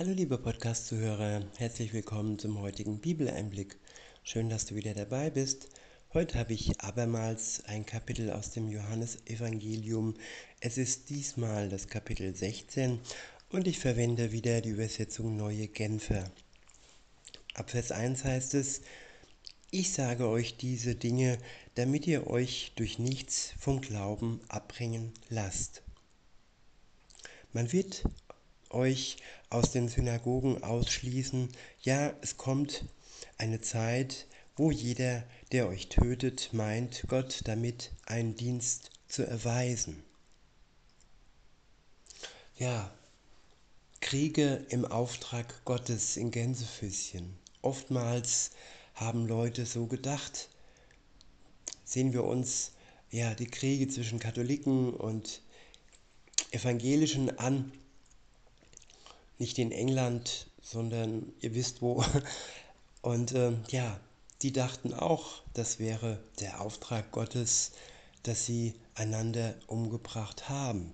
Hallo liebe Podcast-Zuhörer, herzlich willkommen zum heutigen Bibeleinblick. Schön, dass du wieder dabei bist. Heute habe ich abermals ein Kapitel aus dem Johannesevangelium. Es ist diesmal das Kapitel 16 und ich verwende wieder die Übersetzung Neue Genfer. Ab Vers 1 heißt es, ich sage euch diese Dinge, damit ihr euch durch nichts vom Glauben abbringen lasst. Man wird euch aus den Synagogen ausschließen. Ja, es kommt eine Zeit, wo jeder, der euch tötet, meint, Gott damit einen Dienst zu erweisen. Ja, Kriege im Auftrag Gottes in Gänsefüßchen. Oftmals haben Leute so gedacht. Sehen wir uns ja die Kriege zwischen Katholiken und Evangelischen an, nicht in England, sondern ihr wisst wo. Und äh, ja, die dachten auch, das wäre der Auftrag Gottes, dass sie einander umgebracht haben.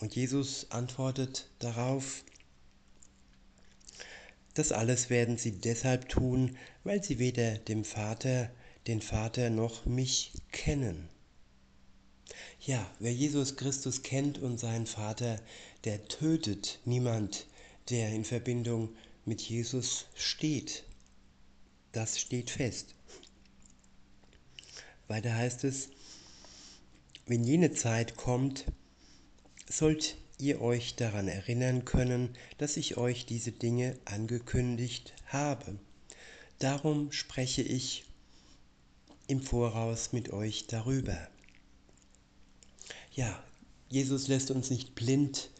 Und Jesus antwortet darauf, das alles werden sie deshalb tun, weil sie weder dem Vater, den Vater noch mich kennen. Ja, wer Jesus Christus kennt und seinen Vater, der tötet niemand, der in Verbindung mit Jesus steht. Das steht fest. Weiter heißt es, wenn jene Zeit kommt, sollt ihr euch daran erinnern können, dass ich euch diese Dinge angekündigt habe. Darum spreche ich im Voraus mit euch darüber. Ja, Jesus lässt uns nicht blind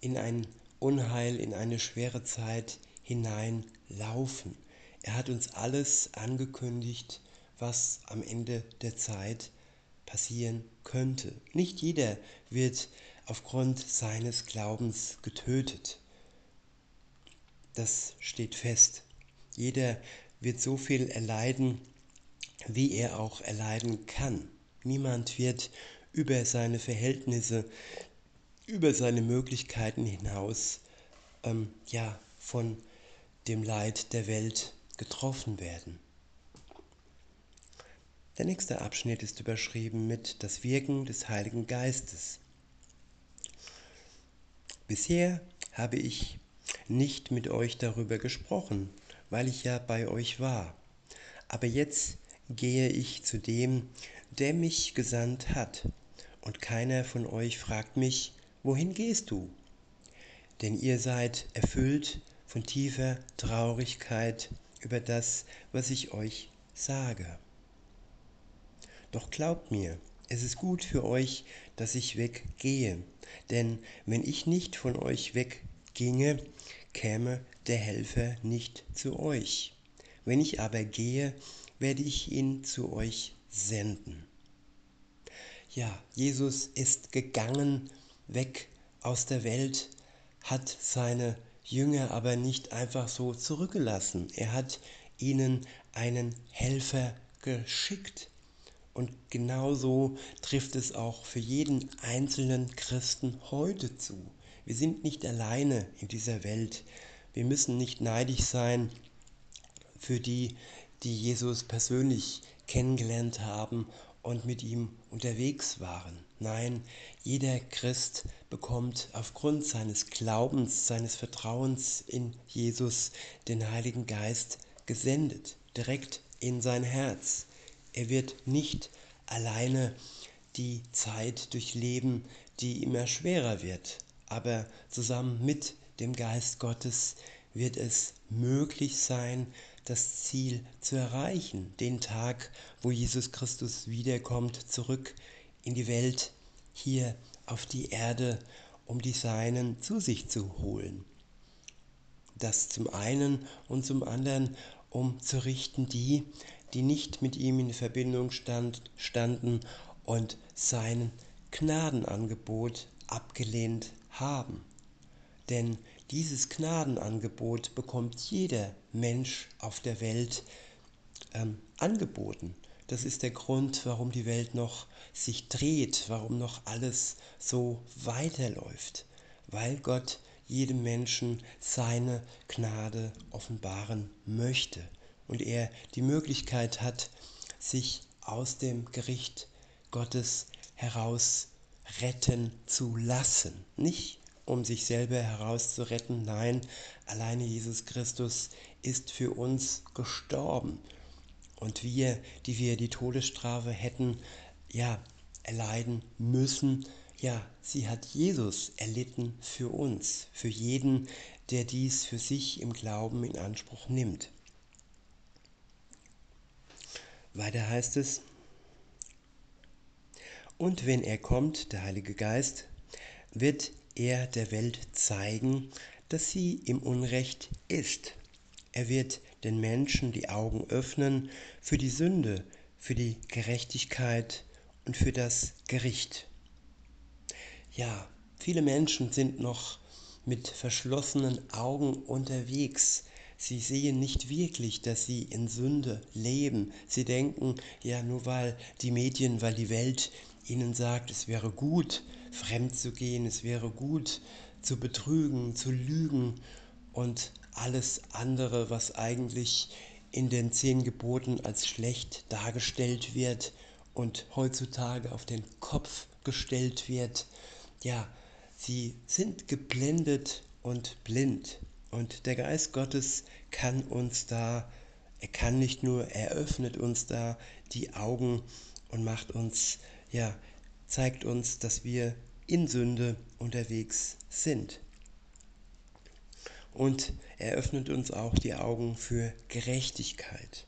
in ein Unheil, in eine schwere Zeit hineinlaufen. Er hat uns alles angekündigt, was am Ende der Zeit passieren könnte. Nicht jeder wird aufgrund seines Glaubens getötet. Das steht fest. Jeder wird so viel erleiden, wie er auch erleiden kann. Niemand wird über seine Verhältnisse, über seine Möglichkeiten hinaus ähm, ja, von dem Leid der Welt getroffen werden. Der nächste Abschnitt ist überschrieben mit das Wirken des Heiligen Geistes. Bisher habe ich nicht mit euch darüber gesprochen, weil ich ja bei euch war. Aber jetzt gehe ich zu dem, der mich gesandt hat, und keiner von euch fragt mich, wohin gehst du? Denn ihr seid erfüllt von tiefer Traurigkeit über das, was ich euch sage. Doch glaubt mir, es ist gut für euch, dass ich weggehe, denn wenn ich nicht von euch wegginge, käme der Helfer nicht zu euch. Wenn ich aber gehe, werde ich ihn zu euch senden. Ja, Jesus ist gegangen, weg aus der Welt, hat seine Jünger aber nicht einfach so zurückgelassen. Er hat ihnen einen Helfer geschickt. Und genauso trifft es auch für jeden einzelnen Christen heute zu. Wir sind nicht alleine in dieser Welt. Wir müssen nicht neidisch sein für die, die Jesus persönlich kennengelernt haben und mit ihm unterwegs waren. Nein, jeder Christ bekommt aufgrund seines Glaubens, seines Vertrauens in Jesus den Heiligen Geist gesendet, direkt in sein Herz. Er wird nicht alleine die Zeit durchleben, die immer schwerer wird, aber zusammen mit dem Geist Gottes wird es möglich sein, das Ziel zu erreichen, den Tag, wo Jesus Christus wiederkommt, zurück in die Welt, hier auf die Erde, um die Seinen zu sich zu holen. Das zum einen und zum anderen, um zu richten die, die nicht mit ihm in Verbindung stand, standen und sein Gnadenangebot abgelehnt haben. Denn dieses Gnadenangebot bekommt jeder Mensch auf der Welt ähm, angeboten. Das ist der Grund, warum die Welt noch sich dreht, warum noch alles so weiterläuft, weil Gott jedem Menschen seine Gnade offenbaren möchte und er die Möglichkeit hat, sich aus dem Gericht Gottes heraus retten zu lassen. Nicht um sich selber herauszuretten, nein, alleine Jesus Christus ist für uns gestorben. Und wir, die wir die Todesstrafe hätten, ja, erleiden müssen, ja, sie hat Jesus erlitten für uns, für jeden, der dies für sich im Glauben in Anspruch nimmt. Weiter heißt es, und wenn er kommt, der Heilige Geist, wird er der Welt zeigen, dass sie im Unrecht ist. Er wird den Menschen die Augen öffnen für die Sünde, für die Gerechtigkeit und für das Gericht. Ja, viele Menschen sind noch mit verschlossenen Augen unterwegs. Sie sehen nicht wirklich, dass sie in Sünde leben. Sie denken, ja, nur weil die Medien, weil die Welt ihnen sagt, es wäre gut, fremd zu gehen, es wäre gut, zu betrügen, zu lügen und alles andere, was eigentlich in den zehn Geboten als schlecht dargestellt wird und heutzutage auf den Kopf gestellt wird. Ja, sie sind geblendet und blind. Und der Geist Gottes kann uns da, er kann nicht nur, er öffnet uns da die Augen und macht uns ja, zeigt uns, dass wir in Sünde unterwegs sind. Und er öffnet uns auch die Augen für Gerechtigkeit.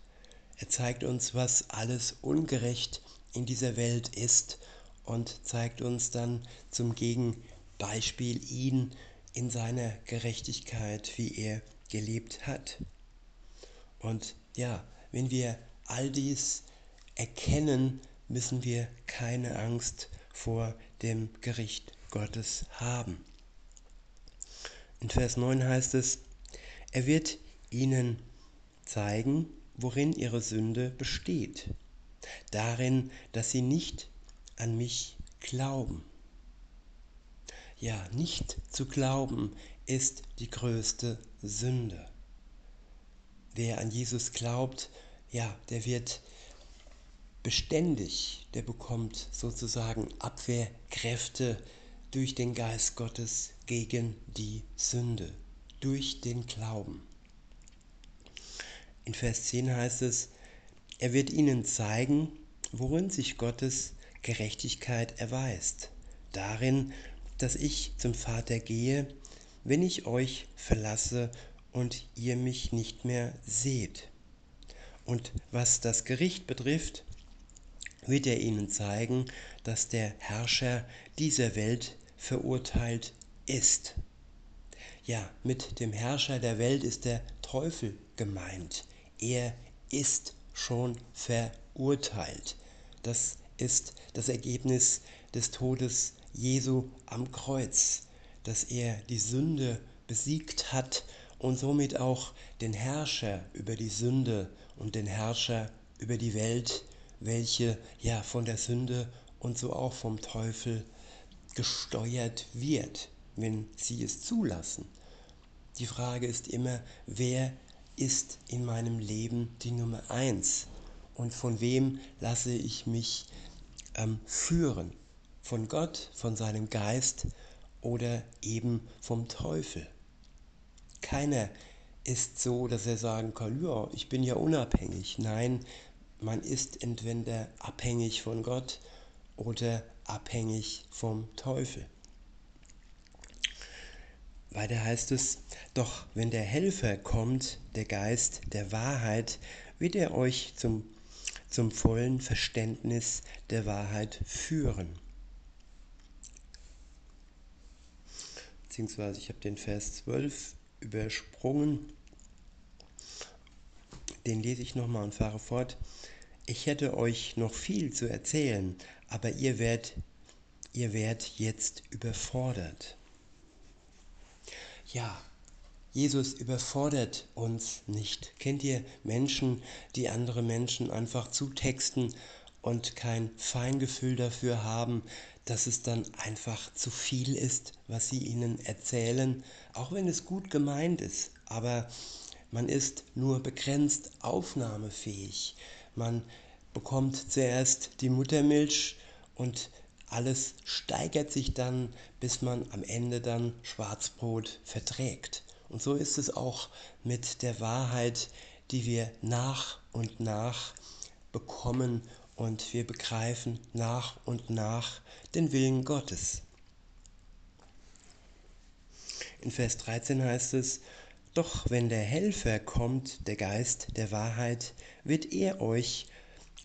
Er zeigt uns, was alles ungerecht in dieser Welt ist und zeigt uns dann zum Gegenbeispiel ihn in seiner Gerechtigkeit, wie er gelebt hat. Und ja, wenn wir all dies erkennen, müssen wir keine Angst vor dem Gericht Gottes haben. In Vers 9 heißt es, er wird ihnen zeigen, worin ihre Sünde besteht, darin, dass sie nicht an mich glauben. Ja, nicht zu glauben ist die größte Sünde. Wer an Jesus glaubt, ja, der wird beständig, der bekommt sozusagen Abwehrkräfte durch den Geist Gottes gegen die Sünde, durch den Glauben. In Vers 10 heißt es, er wird ihnen zeigen, worin sich Gottes Gerechtigkeit erweist, darin, dass ich zum Vater gehe, wenn ich euch verlasse und ihr mich nicht mehr seht. Und was das Gericht betrifft, wird er ihnen zeigen, dass der Herrscher dieser Welt verurteilt ist. Ja, mit dem Herrscher der Welt ist der Teufel gemeint. Er ist schon verurteilt. Das ist das Ergebnis des Todes Jesu am Kreuz, dass er die Sünde besiegt hat und somit auch den Herrscher über die Sünde und den Herrscher über die Welt welche ja von der Sünde und so auch vom Teufel gesteuert wird, wenn sie es zulassen. Die Frage ist immer, wer ist in meinem Leben die Nummer eins und von wem lasse ich mich ähm, führen? Von Gott, von seinem Geist oder eben vom Teufel? Keiner ist so, dass er sagen kann, ja, ich bin ja unabhängig. Nein, man ist entweder abhängig von Gott oder abhängig vom Teufel. Weiter heißt es, doch wenn der Helfer kommt, der Geist der Wahrheit, wird er euch zum, zum vollen Verständnis der Wahrheit führen. Beziehungsweise ich habe den Vers 12 übersprungen. Den lese ich nochmal und fahre fort. Ich hätte euch noch viel zu erzählen, aber ihr werdet, ihr werdet jetzt überfordert. Ja, Jesus überfordert uns nicht. Kennt ihr Menschen, die andere Menschen einfach zutexten und kein Feingefühl dafür haben, dass es dann einfach zu viel ist, was sie ihnen erzählen, auch wenn es gut gemeint ist. Aber man ist nur begrenzt aufnahmefähig. Man bekommt zuerst die Muttermilch und alles steigert sich dann, bis man am Ende dann Schwarzbrot verträgt. Und so ist es auch mit der Wahrheit, die wir nach und nach bekommen und wir begreifen nach und nach den Willen Gottes. In Vers 13 heißt es, doch wenn der Helfer kommt, der Geist der Wahrheit, wird er euch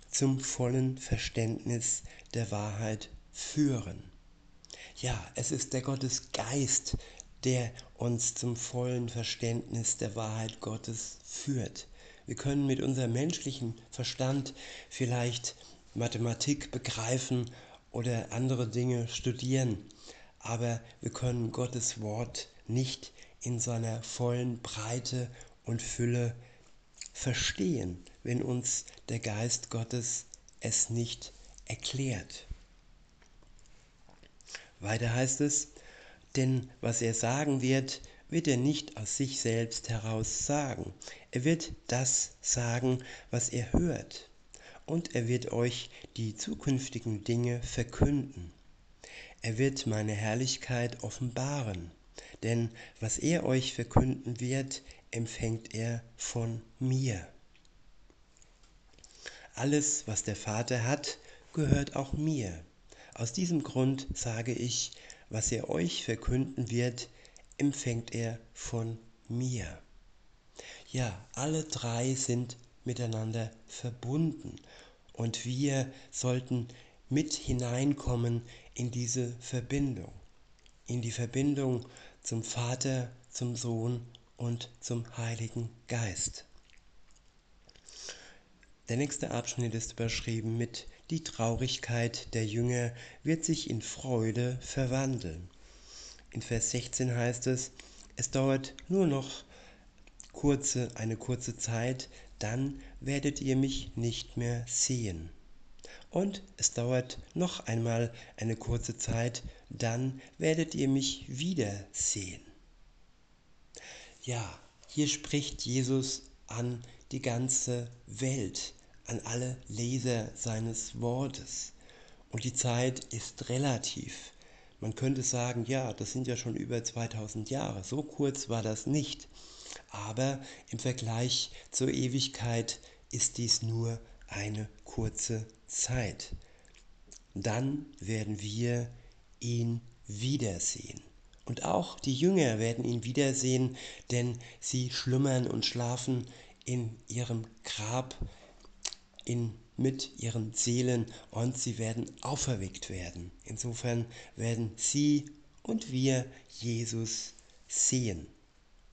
zum vollen Verständnis der Wahrheit führen. Ja, es ist der Gottesgeist, der uns zum vollen Verständnis der Wahrheit Gottes führt. Wir können mit unserem menschlichen Verstand vielleicht Mathematik begreifen oder andere Dinge studieren, aber wir können Gottes Wort nicht in seiner vollen Breite und Fülle verstehen, wenn uns der Geist Gottes es nicht erklärt. Weiter heißt es, denn was er sagen wird, wird er nicht aus sich selbst heraus sagen. Er wird das sagen, was er hört. Und er wird euch die zukünftigen Dinge verkünden. Er wird meine Herrlichkeit offenbaren. Denn was er euch verkünden wird, empfängt er von mir. Alles, was der Vater hat, gehört auch mir. Aus diesem Grund sage ich, was er euch verkünden wird, empfängt er von mir. Ja, alle drei sind miteinander verbunden und wir sollten mit hineinkommen in diese Verbindung, in die Verbindung zum Vater, zum Sohn und zum Heiligen Geist. Der nächste Abschnitt ist überschrieben mit Die Traurigkeit der Jünger wird sich in Freude verwandeln. In Vers 16 heißt es, es dauert nur noch kurze, eine kurze Zeit, dann werdet ihr mich nicht mehr sehen. Und es dauert noch einmal eine kurze Zeit, dann werdet ihr mich wieder sehen. Ja, hier spricht Jesus an die ganze Welt, an alle Leser seines Wortes. Und die Zeit ist relativ. Man könnte sagen, ja, das sind ja schon über 2000 Jahre. So kurz war das nicht. Aber im Vergleich zur Ewigkeit ist dies nur eine kurze Zeit. Dann werden wir ihn wiedersehen. Und auch die Jünger werden ihn wiedersehen, denn sie schlummern und schlafen in ihrem Grab in, mit ihren Seelen und sie werden auferweckt werden. Insofern werden sie und wir Jesus sehen.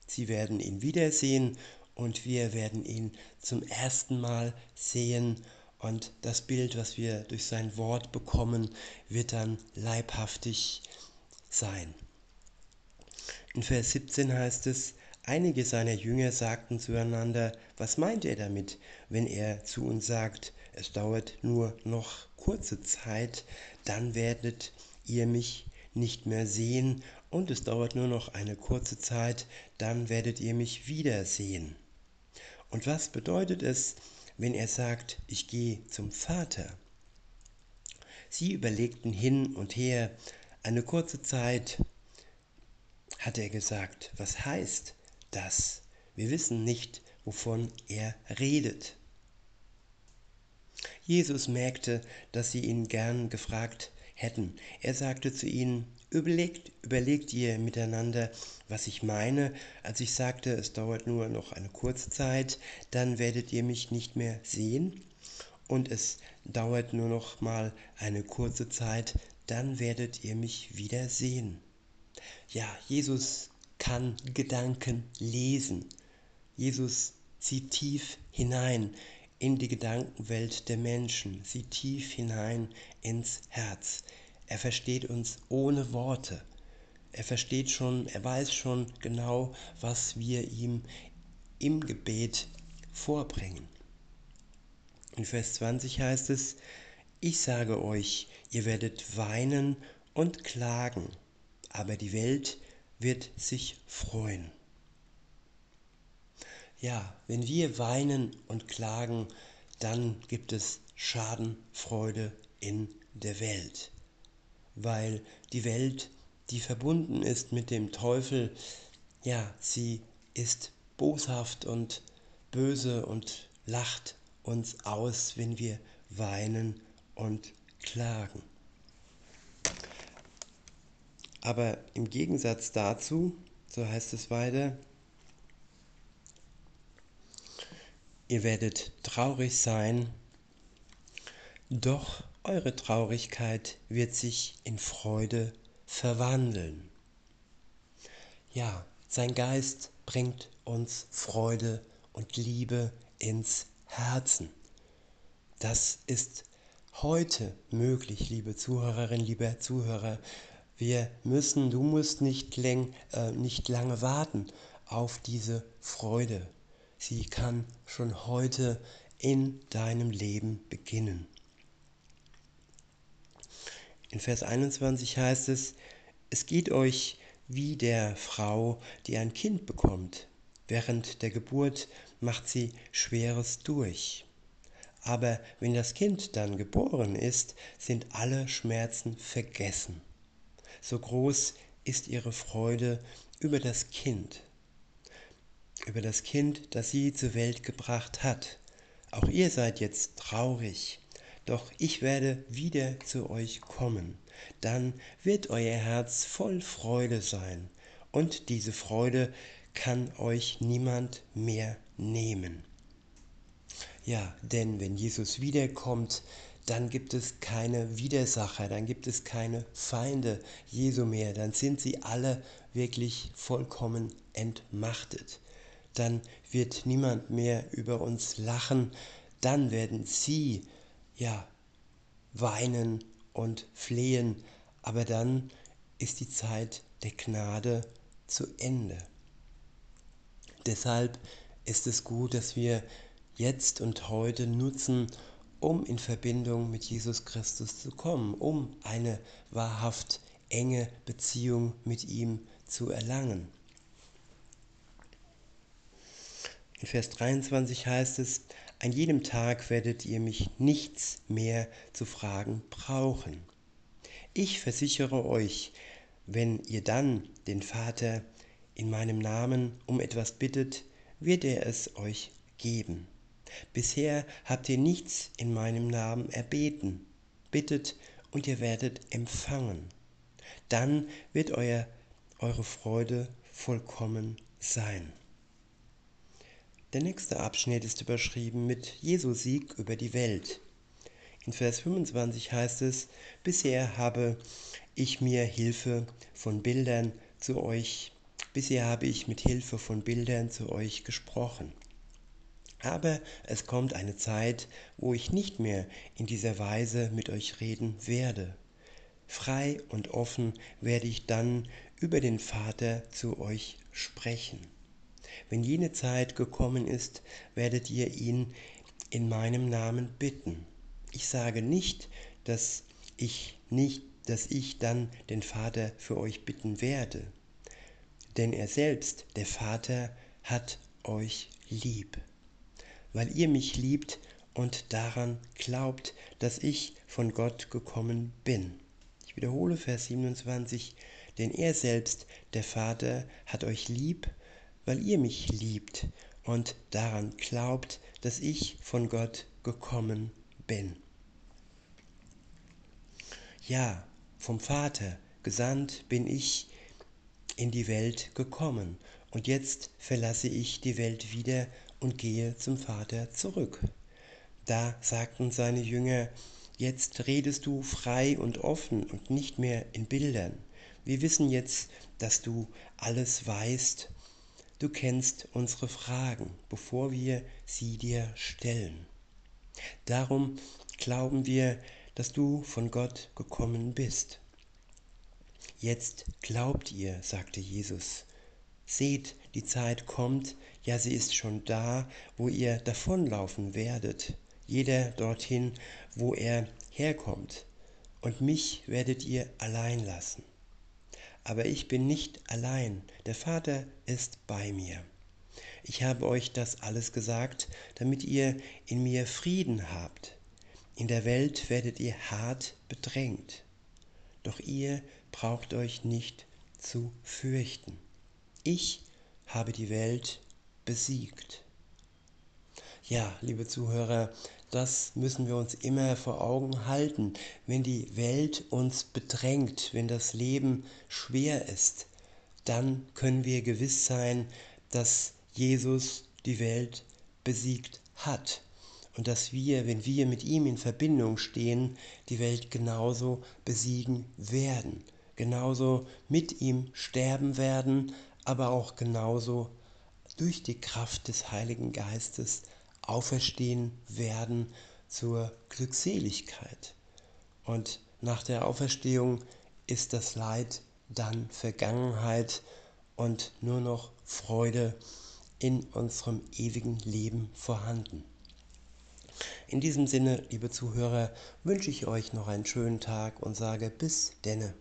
Sie werden ihn wiedersehen und wir werden ihn zum ersten Mal sehen und das Bild, was wir durch sein Wort bekommen, wird dann leibhaftig sein. In Vers 17 heißt es, Einige seiner Jünger sagten zueinander, was meint er damit, wenn er zu uns sagt, es dauert nur noch kurze Zeit, dann werdet ihr mich nicht mehr sehen und es dauert nur noch eine kurze Zeit, dann werdet ihr mich wiedersehen. Und was bedeutet es, wenn er sagt, ich gehe zum Vater? Sie überlegten hin und her, eine kurze Zeit, hat er gesagt, was heißt, das. Wir wissen nicht, wovon er redet. Jesus merkte, dass sie ihn gern gefragt hätten. Er sagte zu ihnen, überlegt, überlegt ihr miteinander, was ich meine, als ich sagte, es dauert nur noch eine kurze Zeit, dann werdet ihr mich nicht mehr sehen. Und es dauert nur noch mal eine kurze Zeit, dann werdet ihr mich wieder sehen. Ja, Jesus kann Gedanken lesen. Jesus sieht tief hinein in die Gedankenwelt der Menschen, sieht tief hinein ins Herz. Er versteht uns ohne Worte. Er versteht schon, er weiß schon genau, was wir ihm im Gebet vorbringen. In Vers 20 heißt es, Ich sage euch, ihr werdet weinen und klagen, aber die Welt wird sich freuen. Ja, wenn wir weinen und klagen, dann gibt es Schadenfreude in der Welt, weil die Welt, die verbunden ist mit dem Teufel, ja, sie ist boshaft und böse und lacht uns aus, wenn wir weinen und klagen. Aber im Gegensatz dazu, so heißt es weiter, ihr werdet traurig sein, doch eure Traurigkeit wird sich in Freude verwandeln. Ja, sein Geist bringt uns Freude und Liebe ins Herzen. Das ist heute möglich, liebe Zuhörerin, lieber Zuhörer. Wir müssen, du musst nicht, läng, äh, nicht lange warten auf diese Freude. Sie kann schon heute in deinem Leben beginnen. In Vers 21 heißt es, es geht euch wie der Frau, die ein Kind bekommt. Während der Geburt macht sie Schweres durch. Aber wenn das Kind dann geboren ist, sind alle Schmerzen vergessen. So groß ist ihre Freude über das Kind, über das Kind, das sie zur Welt gebracht hat. Auch ihr seid jetzt traurig, doch ich werde wieder zu euch kommen. Dann wird euer Herz voll Freude sein, und diese Freude kann euch niemand mehr nehmen. Ja, denn wenn Jesus wiederkommt, dann gibt es keine Widersacher, dann gibt es keine Feinde Jesu mehr, dann sind sie alle wirklich vollkommen entmachtet. Dann wird niemand mehr über uns lachen, dann werden sie ja weinen und flehen, aber dann ist die Zeit der Gnade zu Ende. Deshalb ist es gut, dass wir jetzt und heute nutzen, um in Verbindung mit Jesus Christus zu kommen, um eine wahrhaft enge Beziehung mit ihm zu erlangen. In Vers 23 heißt es, an jedem Tag werdet ihr mich nichts mehr zu fragen brauchen. Ich versichere euch, wenn ihr dann den Vater in meinem Namen um etwas bittet, wird er es euch geben. Bisher habt ihr nichts in meinem Namen erbeten. Bittet und ihr werdet empfangen. Dann wird euer, eure Freude vollkommen sein. Der nächste Abschnitt ist überschrieben mit Jesu Sieg über die Welt. In Vers 25 heißt es, bisher habe ich mir Hilfe von Bildern zu euch, bisher habe ich mit Hilfe von Bildern zu euch gesprochen. Aber es kommt eine Zeit, wo ich nicht mehr in dieser Weise mit euch reden werde. Frei und offen werde ich dann über den Vater zu euch sprechen. Wenn jene Zeit gekommen ist, werdet ihr ihn in meinem Namen bitten. Ich sage nicht, dass ich nicht, dass ich dann den Vater für euch bitten werde, denn er selbst, der Vater, hat euch lieb weil ihr mich liebt und daran glaubt, dass ich von Gott gekommen bin. Ich wiederhole Vers 27, denn er selbst, der Vater, hat euch lieb, weil ihr mich liebt und daran glaubt, dass ich von Gott gekommen bin. Ja, vom Vater gesandt bin ich in die Welt gekommen und jetzt verlasse ich die Welt wieder und gehe zum Vater zurück. Da sagten seine Jünger, jetzt redest du frei und offen und nicht mehr in Bildern. Wir wissen jetzt, dass du alles weißt. Du kennst unsere Fragen, bevor wir sie dir stellen. Darum glauben wir, dass du von Gott gekommen bist. Jetzt glaubt ihr, sagte Jesus. Seht, die Zeit kommt, ja sie ist schon da, wo ihr davonlaufen werdet, jeder dorthin, wo er herkommt, und mich werdet ihr allein lassen. Aber ich bin nicht allein, der Vater ist bei mir. Ich habe euch das alles gesagt, damit ihr in mir Frieden habt. In der Welt werdet ihr hart bedrängt, doch ihr braucht euch nicht zu fürchten. Ich habe die Welt besiegt. Ja, liebe Zuhörer, das müssen wir uns immer vor Augen halten. Wenn die Welt uns bedrängt, wenn das Leben schwer ist, dann können wir gewiss sein, dass Jesus die Welt besiegt hat und dass wir, wenn wir mit ihm in Verbindung stehen, die Welt genauso besiegen werden, genauso mit ihm sterben werden, aber auch genauso durch die Kraft des Heiligen Geistes auferstehen werden zur Glückseligkeit. Und nach der Auferstehung ist das Leid dann Vergangenheit und nur noch Freude in unserem ewigen Leben vorhanden. In diesem Sinne, liebe Zuhörer, wünsche ich euch noch einen schönen Tag und sage bis denne.